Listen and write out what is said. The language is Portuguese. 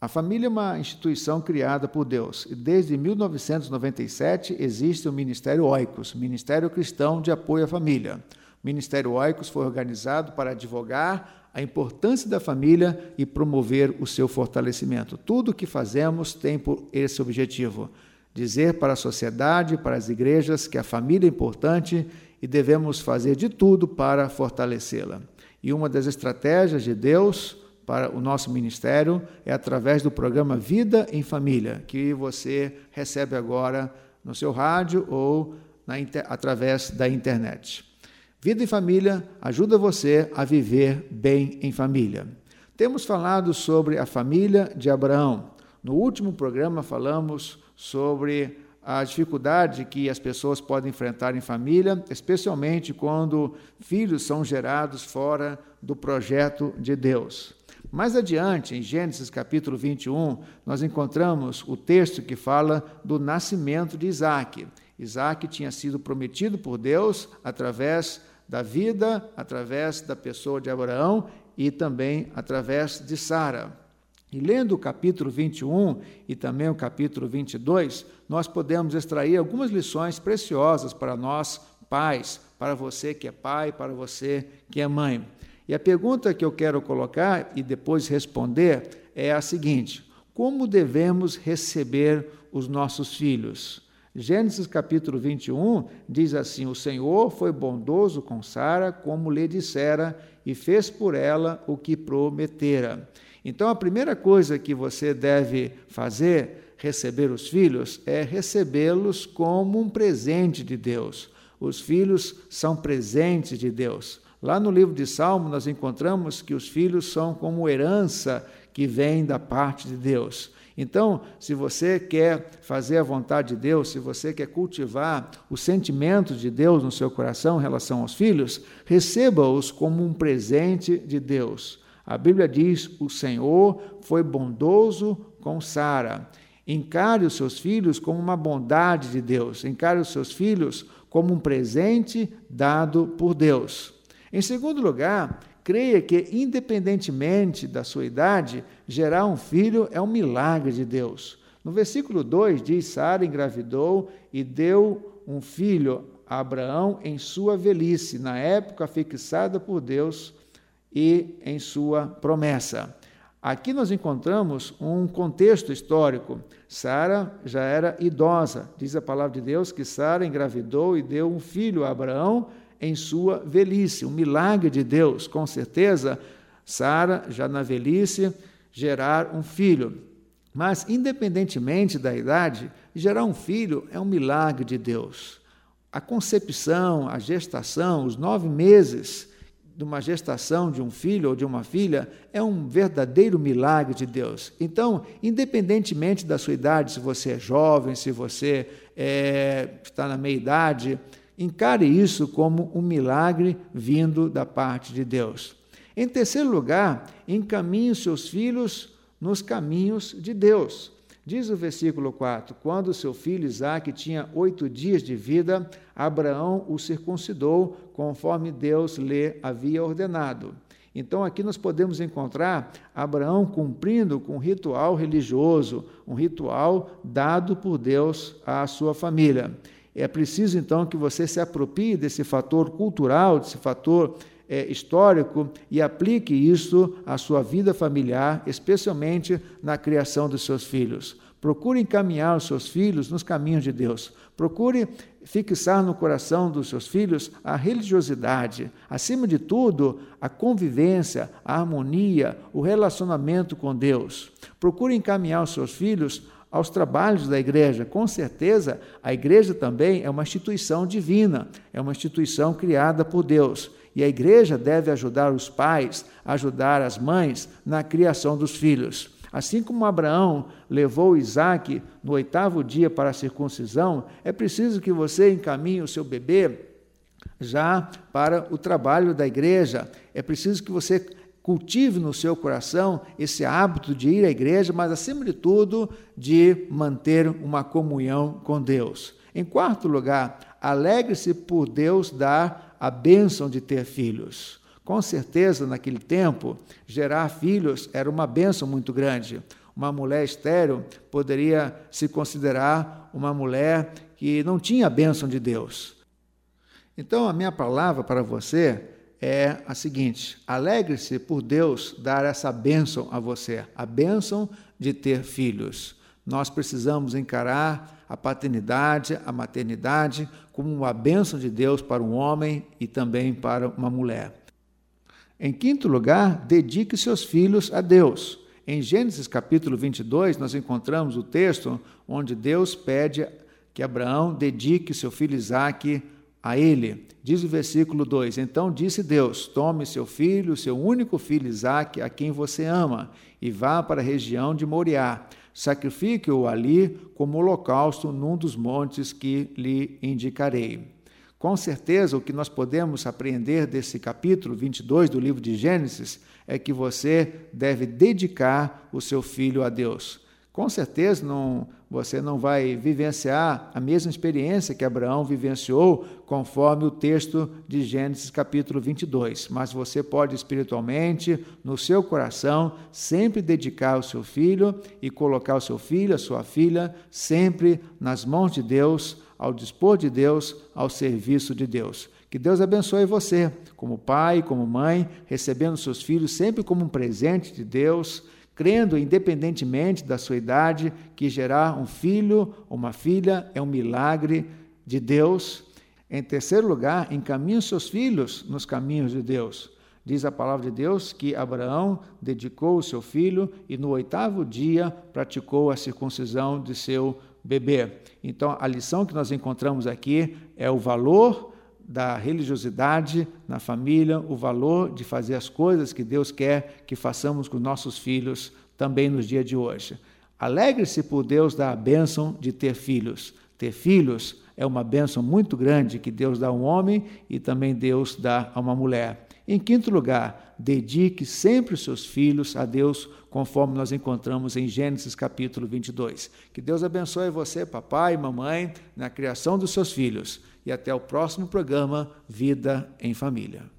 A família é uma instituição criada por Deus e desde 1997 existe o Ministério Oicos, Ministério Cristão de Apoio à Família. O Ministério Oicos foi organizado para advogar a importância da família e promover o seu fortalecimento. Tudo o que fazemos tem por esse objetivo: dizer para a sociedade, para as igrejas, que a família é importante e devemos fazer de tudo para fortalecê-la. E uma das estratégias de Deus para o nosso ministério é através do programa Vida em Família, que você recebe agora no seu rádio ou na, através da internet. Vida em Família ajuda você a viver bem em família. Temos falado sobre a família de Abraão. No último programa falamos sobre a dificuldade que as pessoas podem enfrentar em família, especialmente quando filhos são gerados fora do projeto de Deus. Mais adiante, em Gênesis capítulo 21, nós encontramos o texto que fala do nascimento de Isaac. Isaac tinha sido prometido por Deus através da vida, através da pessoa de Abraão e também através de Sara. E lendo o capítulo 21 e também o capítulo 22, nós podemos extrair algumas lições preciosas para nós, pais, para você que é pai, para você que é mãe. E a pergunta que eu quero colocar e depois responder é a seguinte: como devemos receber os nossos filhos? Gênesis capítulo 21 diz assim: O Senhor foi bondoso com Sara, como lhe dissera, e fez por ela o que prometera. Então, a primeira coisa que você deve fazer, receber os filhos, é recebê-los como um presente de Deus. Os filhos são presentes de Deus. Lá no livro de Salmo, nós encontramos que os filhos são como herança que vem da parte de Deus. Então, se você quer fazer a vontade de Deus, se você quer cultivar os sentimentos de Deus no seu coração em relação aos filhos, receba-os como um presente de Deus. A Bíblia diz: o Senhor foi bondoso com Sara. Encare os seus filhos como uma bondade de Deus, encare os seus filhos como um presente dado por Deus. Em segundo lugar, creia que, independentemente da sua idade, gerar um filho é um milagre de Deus. No versículo 2 diz: Sara engravidou e deu um filho a Abraão em sua velhice, na época fixada por Deus e em sua promessa. Aqui nós encontramos um contexto histórico. Sara já era idosa. Diz a palavra de Deus que Sara engravidou e deu um filho a Abraão em sua velhice. Um milagre de Deus, com certeza, Sara, já na velhice, gerar um filho. Mas, independentemente da idade, gerar um filho é um milagre de Deus. A concepção, a gestação, os nove meses de uma gestação de um filho ou de uma filha é um verdadeiro milagre de Deus. Então, independentemente da sua idade, se você é jovem, se você é, está na meia idade, Encare isso como um milagre vindo da parte de Deus. Em terceiro lugar, encaminhe seus filhos nos caminhos de Deus. Diz o versículo 4: Quando seu filho Isaque tinha oito dias de vida, Abraão o circuncidou, conforme Deus lhe havia ordenado. Então, aqui nós podemos encontrar Abraão cumprindo com um ritual religioso, um ritual dado por Deus à sua família. É preciso, então, que você se aproprie desse fator cultural, desse fator é, histórico e aplique isso à sua vida familiar, especialmente na criação dos seus filhos. Procure encaminhar os seus filhos nos caminhos de Deus. Procure fixar no coração dos seus filhos a religiosidade, acima de tudo, a convivência, a harmonia, o relacionamento com Deus. Procure encaminhar os seus filhos aos trabalhos da igreja. Com certeza, a igreja também é uma instituição divina, é uma instituição criada por Deus. E a igreja deve ajudar os pais, ajudar as mães na criação dos filhos. Assim como Abraão levou Isaac no oitavo dia para a circuncisão, é preciso que você encaminhe o seu bebê já para o trabalho da igreja. É preciso que você Cultive no seu coração esse hábito de ir à igreja, mas, acima de tudo, de manter uma comunhão com Deus. Em quarto lugar, alegre-se por Deus dar a bênção de ter filhos. Com certeza, naquele tempo, gerar filhos era uma benção muito grande. Uma mulher estéril poderia se considerar uma mulher que não tinha a bênção de Deus. Então, a minha palavra para você é a seguinte: alegre-se por Deus dar essa bênção a você, a bênção de ter filhos. Nós precisamos encarar a paternidade, a maternidade, como uma bênção de Deus para um homem e também para uma mulher. Em quinto lugar, dedique seus filhos a Deus. Em Gênesis capítulo 22, nós encontramos o texto onde Deus pede que Abraão dedique seu filho Isaque a ele. Diz o versículo 2: Então disse Deus: Tome seu filho, seu único filho Isaque, a quem você ama, e vá para a região de Moriá. Sacrifique-o ali como holocausto num dos montes que lhe indicarei. Com certeza, o que nós podemos aprender desse capítulo 22 do livro de Gênesis é que você deve dedicar o seu filho a Deus. Com certeza, não, você não vai vivenciar a mesma experiência que Abraão vivenciou, conforme o texto de Gênesis capítulo 22, mas você pode espiritualmente, no seu coração, sempre dedicar o seu filho e colocar o seu filho, a sua filha, sempre nas mãos de Deus ao dispor de Deus, ao serviço de Deus. Que Deus abençoe você, como pai, como mãe, recebendo seus filhos sempre como um presente de Deus, crendo, independentemente da sua idade, que gerar um filho ou uma filha é um milagre de Deus. Em terceiro lugar, encaminhe seus filhos nos caminhos de Deus. Diz a palavra de Deus que Abraão dedicou o seu filho e no oitavo dia praticou a circuncisão de seu bebê. Então, a lição que nós encontramos aqui é o valor da religiosidade na família, o valor de fazer as coisas que Deus quer que façamos com nossos filhos também nos dias de hoje. Alegre-se por Deus dar a bênção de ter filhos. Ter filhos é uma bênção muito grande que Deus dá a um homem e também Deus dá a uma mulher. Em quinto lugar, dedique sempre os seus filhos a Deus, conforme nós encontramos em Gênesis capítulo 22. Que Deus abençoe você, papai e mamãe, na criação dos seus filhos. E até o próximo programa Vida em Família.